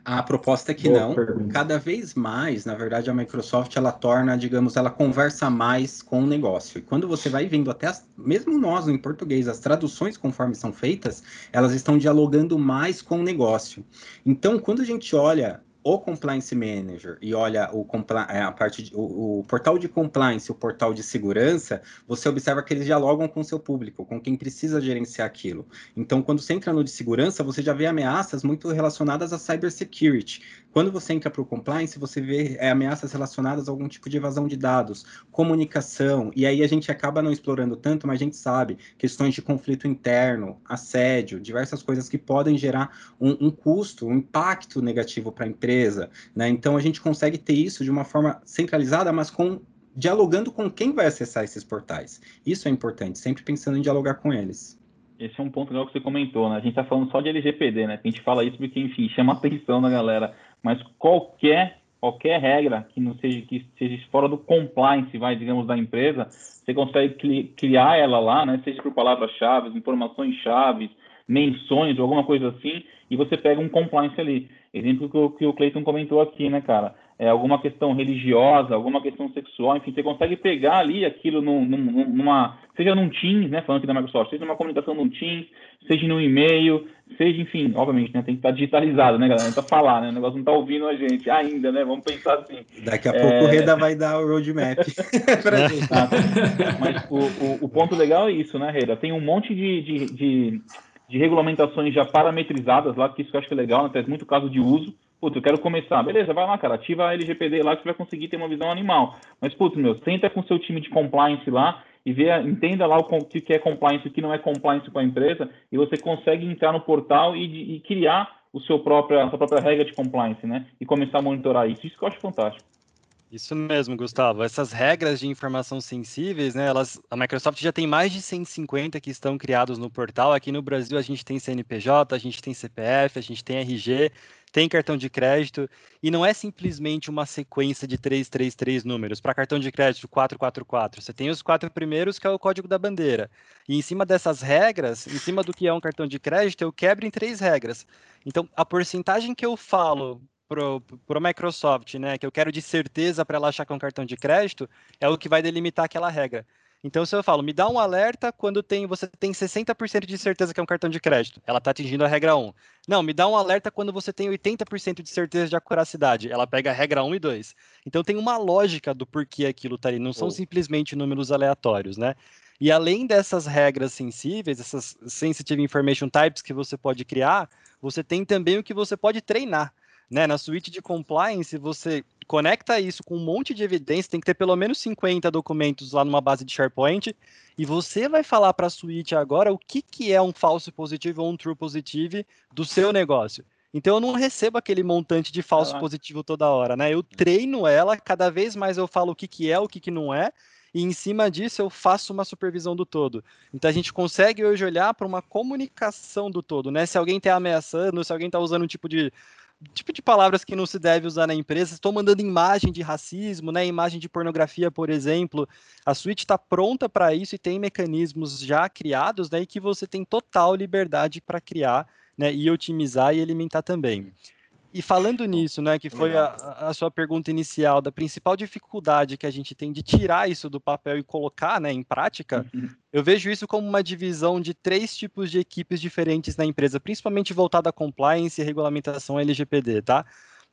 Speaker 4: A proposta é que Boa não. Pergunta. Cada vez mais, na verdade, a Microsoft ela torna, digamos, ela conversa mais com o negócio. E quando você vai vendo até as, mesmo nós em português, as traduções conforme são feitas, elas estão dialogando mais com o negócio. Então, quando a gente olha o Compliance Manager e olha o, é, a parte de, o, o, portal de compliance, o portal de segurança, você observa que eles dialogam com o seu público, com quem precisa gerenciar aquilo. Então, quando você entra no de segurança, você já vê ameaças muito relacionadas à cybersecurity. Quando você entra para o compliance, você vê é, ameaças relacionadas a algum tipo de evasão de dados, comunicação, e aí a gente acaba não explorando tanto, mas a gente sabe questões de conflito interno, assédio, diversas coisas que podem gerar um, um custo, um impacto negativo para a empresa né? Então a gente consegue ter isso de uma forma centralizada, mas com dialogando com quem vai acessar esses portais. Isso é importante, sempre pensando em dialogar com eles.
Speaker 1: Esse é um ponto legal que você comentou, né? A gente está falando só de LGPD, né? A gente fala isso porque, enfim, chama atenção da galera. Mas qualquer qualquer regra que não seja que seja fora do compliance, vai, digamos, da empresa, você consegue criar ela lá, né? Seja por palavras-chave, informações-chave, menções ou alguma coisa assim, e você pega um compliance ali. Exemplo que o, que o Clayton comentou aqui, né, cara? É alguma questão religiosa, alguma questão sexual, enfim, você consegue pegar ali aquilo num, num, numa, seja num Teams, né, falando aqui da Microsoft, seja numa comunicação num Teams, seja no e-mail, seja, enfim, obviamente, né, tem que estar digitalizado, né, galera? Não tá falar, né? O negócio não tá ouvindo a gente ainda, né? Vamos pensar assim.
Speaker 4: Daqui a é... pouco o Reda vai dar o roadmap pra gente.
Speaker 1: Mas o, o, o, ponto legal é isso, né, Reda? Tem um monte de, de, de de regulamentações já parametrizadas lá, que isso eu acho que é legal, né? traz muito caso de uso. Putz, eu quero começar. Beleza, vai lá, cara, ativa a LGPD lá que você vai conseguir ter uma visão animal. Mas, putz, meu, senta com seu time de compliance lá e vê, entenda lá o que é compliance o que não é compliance com a empresa, e você consegue entrar no portal e, e criar o seu próprio, a sua própria regra de compliance, né? E começar a monitorar isso. Isso que eu acho fantástico.
Speaker 3: Isso mesmo, Gustavo. Essas regras de informação sensíveis, né, elas, a Microsoft já tem mais de 150 que estão criados no portal. Aqui no Brasil a gente tem CNPJ, a gente tem CPF, a gente tem RG, tem cartão de crédito, e não é simplesmente uma sequência de 333 números. Para cartão de crédito 444, você tem os quatro primeiros, que é o código da bandeira. E em cima dessas regras, em cima do que é um cartão de crédito, eu quebro em três regras. Então, a porcentagem que eu falo pro, pro Microsoft, né, que eu quero de certeza para ela achar que é um cartão de crédito, é o que vai delimitar aquela regra. Então, se eu falo, me dá um alerta quando tem, você tem 60% de certeza que é um cartão de crédito. Ela está atingindo a regra 1. Não, me dá um alerta quando você tem 80% de certeza de acuracidade. Ela pega a regra 1 e 2. Então, tem uma lógica do porquê aquilo está ali. Não são oh. simplesmente números aleatórios, né? E além dessas regras sensíveis, essas sensitive information types que você pode criar, você tem também o que você pode treinar. Né? Na suíte de compliance, você conecta isso com um monte de evidência, tem que ter pelo menos 50 documentos lá numa base de SharePoint, e você vai falar para a suíte agora o que, que é um falso positivo ou um true positivo do seu negócio. Então eu não recebo aquele montante de falso ah, positivo toda hora, né? Eu treino ela, cada vez mais eu falo o que, que é, o que, que não é, e em cima disso eu faço uma supervisão do todo. Então a gente consegue hoje olhar para uma comunicação do todo, né? Se alguém está ameaçando, se alguém está usando um tipo de tipo de palavras que não se deve usar na empresa. Estou mandando imagem de racismo, né? Imagem de pornografia, por exemplo. A suíte está pronta para isso e tem mecanismos já criados, né? E que você tem total liberdade para criar, né? E otimizar e alimentar também. E falando nisso, né, que foi a, a, sua pergunta inicial, da principal dificuldade que a gente tem de tirar isso do papel e colocar né, em prática, uhum. eu vejo isso como uma divisão de três tipos de equipes diferentes na empresa, principalmente voltada a compliance e regulamentação LGPD, tá?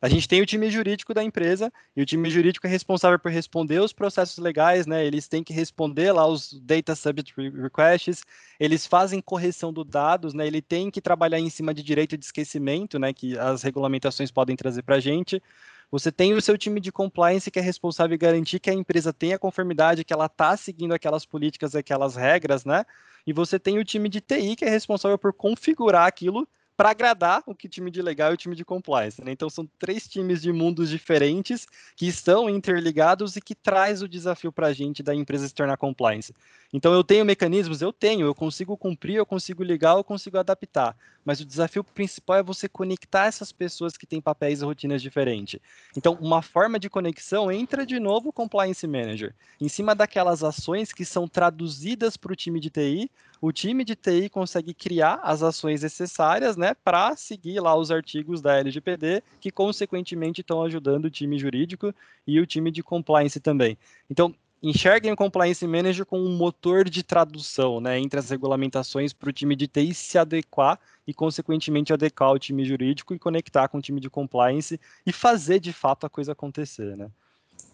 Speaker 3: A gente tem o time jurídico da empresa e o time jurídico é responsável por responder os processos legais, né? Eles têm que responder lá os data subject requests, eles fazem correção dos dados, né? Ele tem que trabalhar em cima de direito de esquecimento, né? Que as regulamentações podem trazer para a gente. Você tem o seu time de compliance que é responsável em garantir que a empresa tenha conformidade, que ela está seguindo aquelas políticas, aquelas regras, né? E você tem o time de TI que é responsável por configurar aquilo para agradar o que time de legal e o time de compliance. Né? Então são três times de mundos diferentes que estão interligados e que traz o desafio para a gente da empresa se tornar compliance. Então eu tenho mecanismos, eu tenho, eu consigo cumprir, eu consigo ligar, eu consigo adaptar. Mas o desafio principal é você conectar essas pessoas que têm papéis e rotinas diferentes. Então, uma forma de conexão entra de novo o Compliance Manager. Em cima daquelas ações que são traduzidas para o time de TI, o time de TI consegue criar as ações necessárias né, para seguir lá os artigos da LGPD, que consequentemente estão ajudando o time jurídico e o time de compliance também. Então, enxerguem o Compliance Manager como um motor de tradução né, entre as regulamentações para o time de TI se adequar e, consequentemente, adequar o time jurídico e conectar com o time de compliance e fazer de fato a coisa acontecer. Né?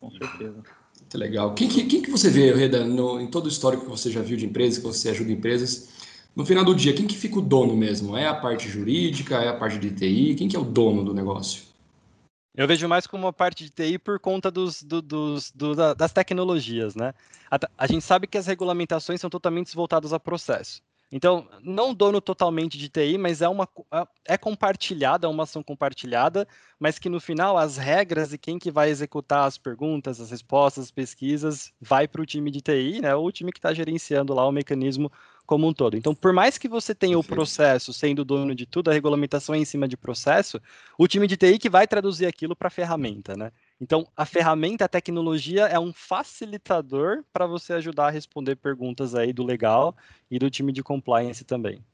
Speaker 1: Com certeza.
Speaker 2: Muito legal. Quem, quem, quem que você vê, Reda, no, em todo o histórico que você já viu de empresas, que você ajuda empresas, no final do dia, quem que fica o dono mesmo? É a parte jurídica, é a parte de TI? Quem que é o dono do negócio?
Speaker 3: Eu vejo mais como uma parte de TI por conta dos, do, dos, do, das tecnologias, né? A, a, gente sabe que as regulamentações são totalmente voltadas a processo. Então, não dono totalmente de TI, mas é uma é, é compartilhada, é uma ação compartilhada, mas que no final as regras e quem que vai executar as perguntas, as respostas, as pesquisas, vai para o time de TI, né? O time que está gerenciando lá o mecanismo como um todo. Então, por mais que você tenha o processo sendo dono de tudo, a regulamentação é em cima de processo, o time de TI que vai traduzir aquilo para a ferramenta, né? Então, a ferramenta, a tecnologia é um facilitador para você ajudar a responder perguntas aí do legal e do time de compliance também.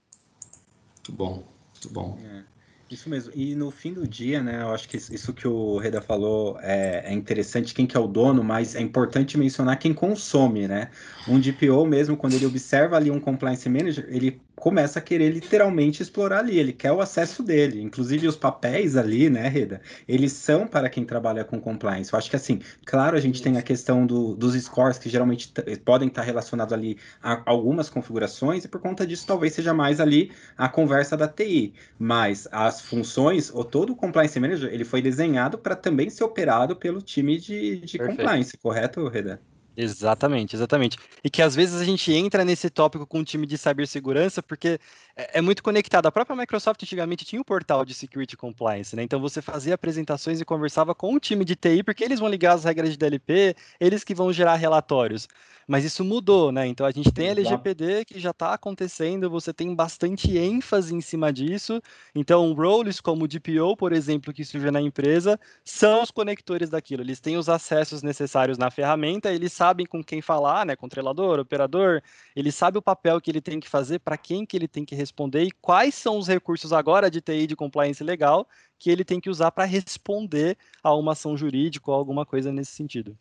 Speaker 2: Muito bom, muito bom.
Speaker 4: É. Isso mesmo. E no fim do dia, né, eu acho que isso que o Reda falou é, é, interessante, quem que é o dono, mas é importante mencionar quem consome, né? Um DPO mesmo, quando ele observa ali um compliance manager, ele começa a querer literalmente explorar ali, ele quer o acesso dele, inclusive os papéis ali, né, Reda, eles são para quem trabalha com compliance. Eu acho que assim, claro, a gente tem a questão do, dos scores que geralmente podem estar relacionados ali a algumas configurações e por conta disso talvez seja mais ali a conversa da TI, mas as funções, ou todo o compliance manager, ele foi desenhado para também ser operado pelo time de, de compliance, correto, Reda?
Speaker 3: Exatamente, exatamente. E que às vezes a gente entra nesse tópico com o time de cibersegurança, porque é, é, muito conectado. A própria Microsoft antigamente tinha um portal de Security Compliance, né? Então você fazia apresentações e conversava com o time de TI, porque eles vão ligar as regras de DLP, eles que vão gerar relatórios. Mas isso mudou, né? Então a gente tem LGPD que já está acontecendo, você tem bastante ênfase em cima disso. Então, roles como o DPO, por exemplo, que surge na empresa, são os conectores daquilo. Eles têm os acessos necessários na ferramenta, eles sabem com quem falar, né? Controlador, operador, ele sabe o papel que ele tem que fazer, para quem que ele tem que responder e quais são os recursos agora de TI de compliance legal que ele tem que usar para responder a uma ação jurídica ou alguma coisa nesse sentido.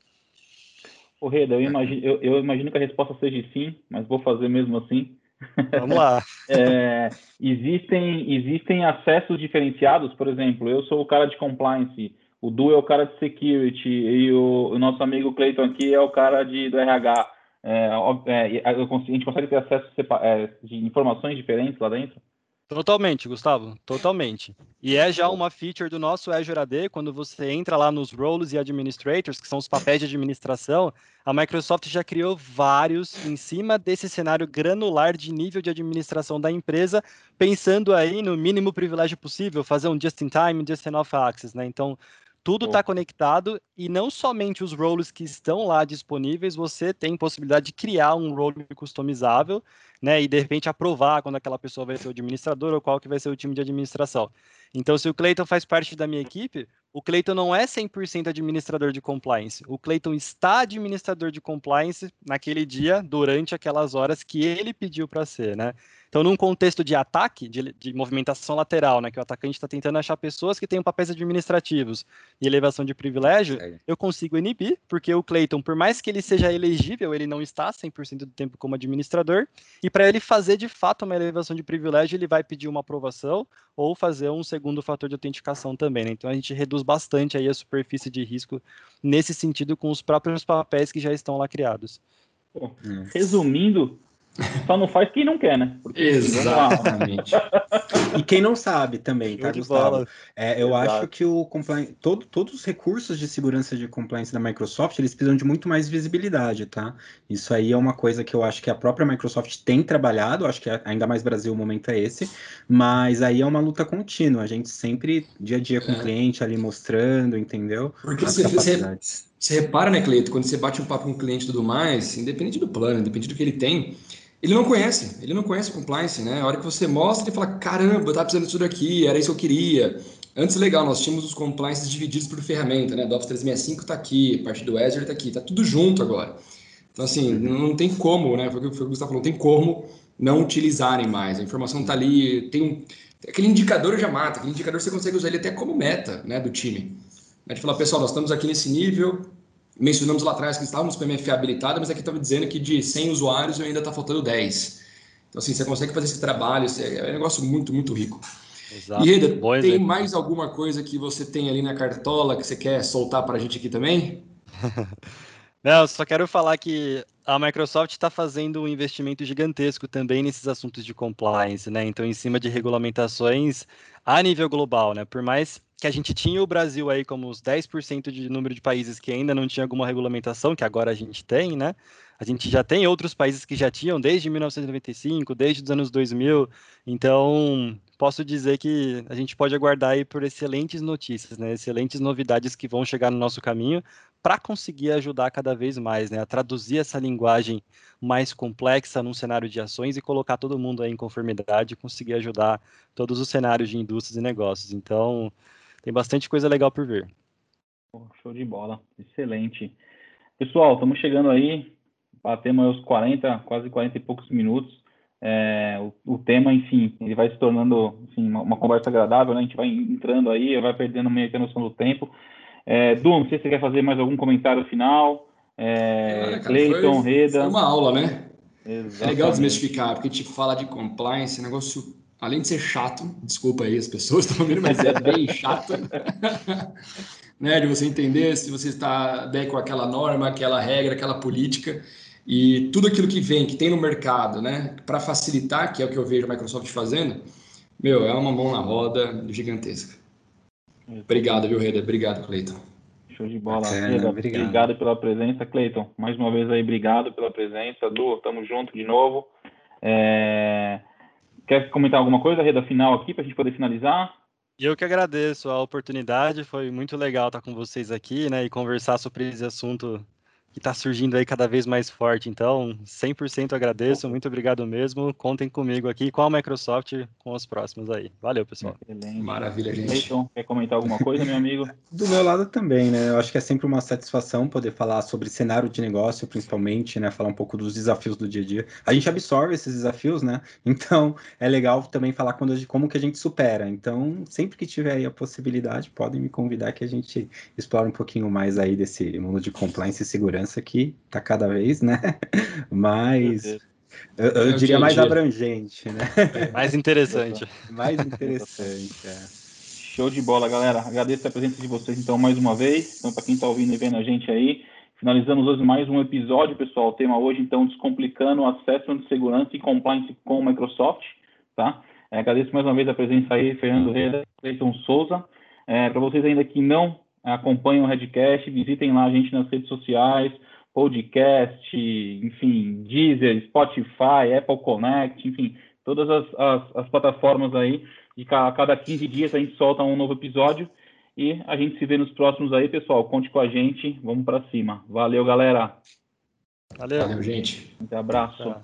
Speaker 1: Ô, Reda, eu imagino, eu, eu imagino que a resposta seja sim, mas vou fazer mesmo assim.
Speaker 3: Vamos lá.
Speaker 1: é, existem, existem acessos diferenciados, por exemplo, eu sou o cara de compliance, o Du é o cara de security e o, o nosso amigo Clayton aqui é o cara de, do RH. É, é, a gente consegue ter acesso é, de informações diferentes lá dentro?
Speaker 3: Totalmente, Gustavo, totalmente. E é já uma feature do nosso Azure AD, quando você entra lá nos roles e administrators, que são os papéis de administração, a Microsoft já criou vários em cima desse cenário granular de nível de administração da empresa, pensando aí no mínimo privilégio possível, fazer um just-in-time, just-enough access, né? Então, tudo está conectado e não somente os roles que estão lá disponíveis, você tem possibilidade de criar um role customizável, né, e de repente aprovar quando aquela pessoa vai ser o administrador ou qual que vai ser o time de administração. Então, se o Clayton faz parte da minha equipe, o Clayton não é 100% administrador de compliance. O Clayton está administrador de compliance naquele dia, durante aquelas horas que ele pediu para ser, né? Então, num contexto de ataque, de, de movimentação lateral, né, que o atacante está tentando achar pessoas que tenham papéis administrativos e elevação de privilégio, é. eu consigo inibir, porque o Clayton, por mais que ele seja elegível, ele não está 100% do tempo como administrador, e para ele fazer de fato uma elevação de privilégio, ele vai pedir uma aprovação ou fazer um segundo fator de autenticação também. Né? Então, a gente reduz bastante aí a superfície de risco nesse sentido com os próprios papéis que já estão lá criados.
Speaker 1: Resumindo, só não faz quem não quer, né?
Speaker 2: Porque, Exatamente.
Speaker 4: e quem não sabe também, tá, Gustavo? É, eu Exato. acho que o compliance, todo, todos os recursos de segurança de compliance da Microsoft, eles precisam de muito mais visibilidade, tá? Isso aí é uma coisa que eu acho que a própria Microsoft tem trabalhado, acho que ainda mais Brasil o momento é esse, mas aí é uma luta contínua, a gente sempre, dia a dia com é. o cliente ali mostrando, entendeu?
Speaker 2: Porque você, você, você repara, né, Cleito, quando você bate um papo com o cliente e tudo mais, independente do plano, independente do que ele tem, ele não conhece, ele não conhece compliance, né? A hora que você mostra, ele fala: caramba, eu tava precisando disso daqui, era isso que eu queria. Antes, legal, nós tínhamos os compliances divididos por ferramenta, né? Do Office 365 está aqui, parte do Azure está aqui, está tudo junto agora. Então, assim, não tem como, né? Foi o que o Gustavo falou, não tem como não utilizarem mais. A informação está ali, tem um, aquele indicador já mata, aquele indicador você consegue usar ele até como meta, né, do time. A gente fala, pessoal, nós estamos aqui nesse nível, mencionamos lá atrás que estávamos com o MFA habilitado, mas aqui estava dizendo que de 100 usuários ainda está faltando 10. Então, assim, você consegue fazer esse trabalho, é um negócio muito, muito rico. Exato. E, Reda, tem exemplo. mais alguma coisa que você tem ali na cartola que você quer soltar para a gente aqui também?
Speaker 3: Não, só quero falar que a Microsoft está fazendo um investimento gigantesco também nesses assuntos de compliance, né? Então, em cima de regulamentações a nível global, né? Por mais que a gente tinha o Brasil aí como os 10% de número de países que ainda não tinha alguma regulamentação, que agora a gente tem, né? A gente já tem outros países que já tinham desde 1995, desde os anos 2000. Então, posso dizer que a gente pode aguardar aí por excelentes notícias, né? Excelentes novidades que vão chegar no nosso caminho para conseguir ajudar cada vez mais, né? A traduzir essa linguagem mais complexa num cenário de ações e colocar todo mundo aí em conformidade e conseguir ajudar todos os cenários de indústrias e negócios. Então, tem bastante coisa legal por vir.
Speaker 1: show de bola, excelente. Pessoal, estamos chegando aí, batemos os 40, quase 40 e poucos minutos. É, o, o, tema, enfim, ele vai se tornando assim, uma, uma, conversa agradável, né? A gente vai entrando aí, vai perdendo meio que a noção do tempo. É, Du, não sei se você quer fazer mais algum comentário final. É, Cleiton, Reda.
Speaker 2: Foi uma aula, né? Exatamente. É legal desmistificar, porque tipo, falar de compliance, negócio além de ser chato, desculpa aí as pessoas estão vendo, mas é bem chato, né? De você entender se você está bem com aquela norma, aquela regra, aquela política e tudo aquilo que vem, que tem no mercado, né? Para facilitar, que é o que eu vejo a Microsoft fazendo, meu, é uma mão na roda gigantesca. Obrigado, viu, Reda? Obrigado, Cleiton.
Speaker 1: Show de bola. Reda, obrigado. obrigado pela presença, Cleiton. Mais uma vez aí, obrigado pela presença. Du, tamo junto de novo. É... Quer comentar alguma coisa, Reda, final aqui, para a gente poder finalizar?
Speaker 3: Eu que agradeço a oportunidade, foi muito legal estar com vocês aqui, né, e conversar sobre esse assunto que está surgindo aí cada vez mais forte. Então, 100% agradeço, muito obrigado mesmo. Contem comigo aqui com a Microsoft, com os próximos aí. Valeu, pessoal.
Speaker 2: Excelente. Maravilha, gente.
Speaker 1: quer comentar alguma coisa, meu amigo?
Speaker 4: Do meu lado também, né? Eu acho que é sempre uma satisfação poder falar sobre cenário de negócio, principalmente, né? Falar um pouco dos desafios do dia a dia. A gente absorve esses desafios, né? Então, é legal também falar quando, como que a gente supera. Então, sempre que tiver aí a possibilidade, podem me convidar que a gente explore um pouquinho mais aí desse mundo de compliance e segurança segurança que está cada vez, né? mais. Eu, eu, diria mais abrangente, né?
Speaker 3: Mais interessante.
Speaker 4: mais interessante, é.
Speaker 1: Show de bola, galera. Agradeço a presença de vocês, então, mais uma vez. Então, para quem está ouvindo e vendo a gente aí, finalizamos hoje mais um episódio, pessoal. O tema hoje, então, descomplicando o assessment de segurança e compliance com o Microsoft, tá? É, agradeço mais uma vez a presença aí, Fernando Reda, Cleiton Souza. É, para vocês ainda que não acompanhem o Redcast, visitem lá a gente nas redes sociais, podcast, enfim, Deezer, Spotify, Apple Connect, enfim, todas as, as, as plataformas aí. E a cada 15 dias a gente solta um novo episódio. E a gente se vê nos próximos aí, pessoal. Conte com a gente. Vamos para cima. Valeu, galera.
Speaker 3: Valeu.
Speaker 2: Valeu, gente.
Speaker 1: Um abraço.
Speaker 3: Tá.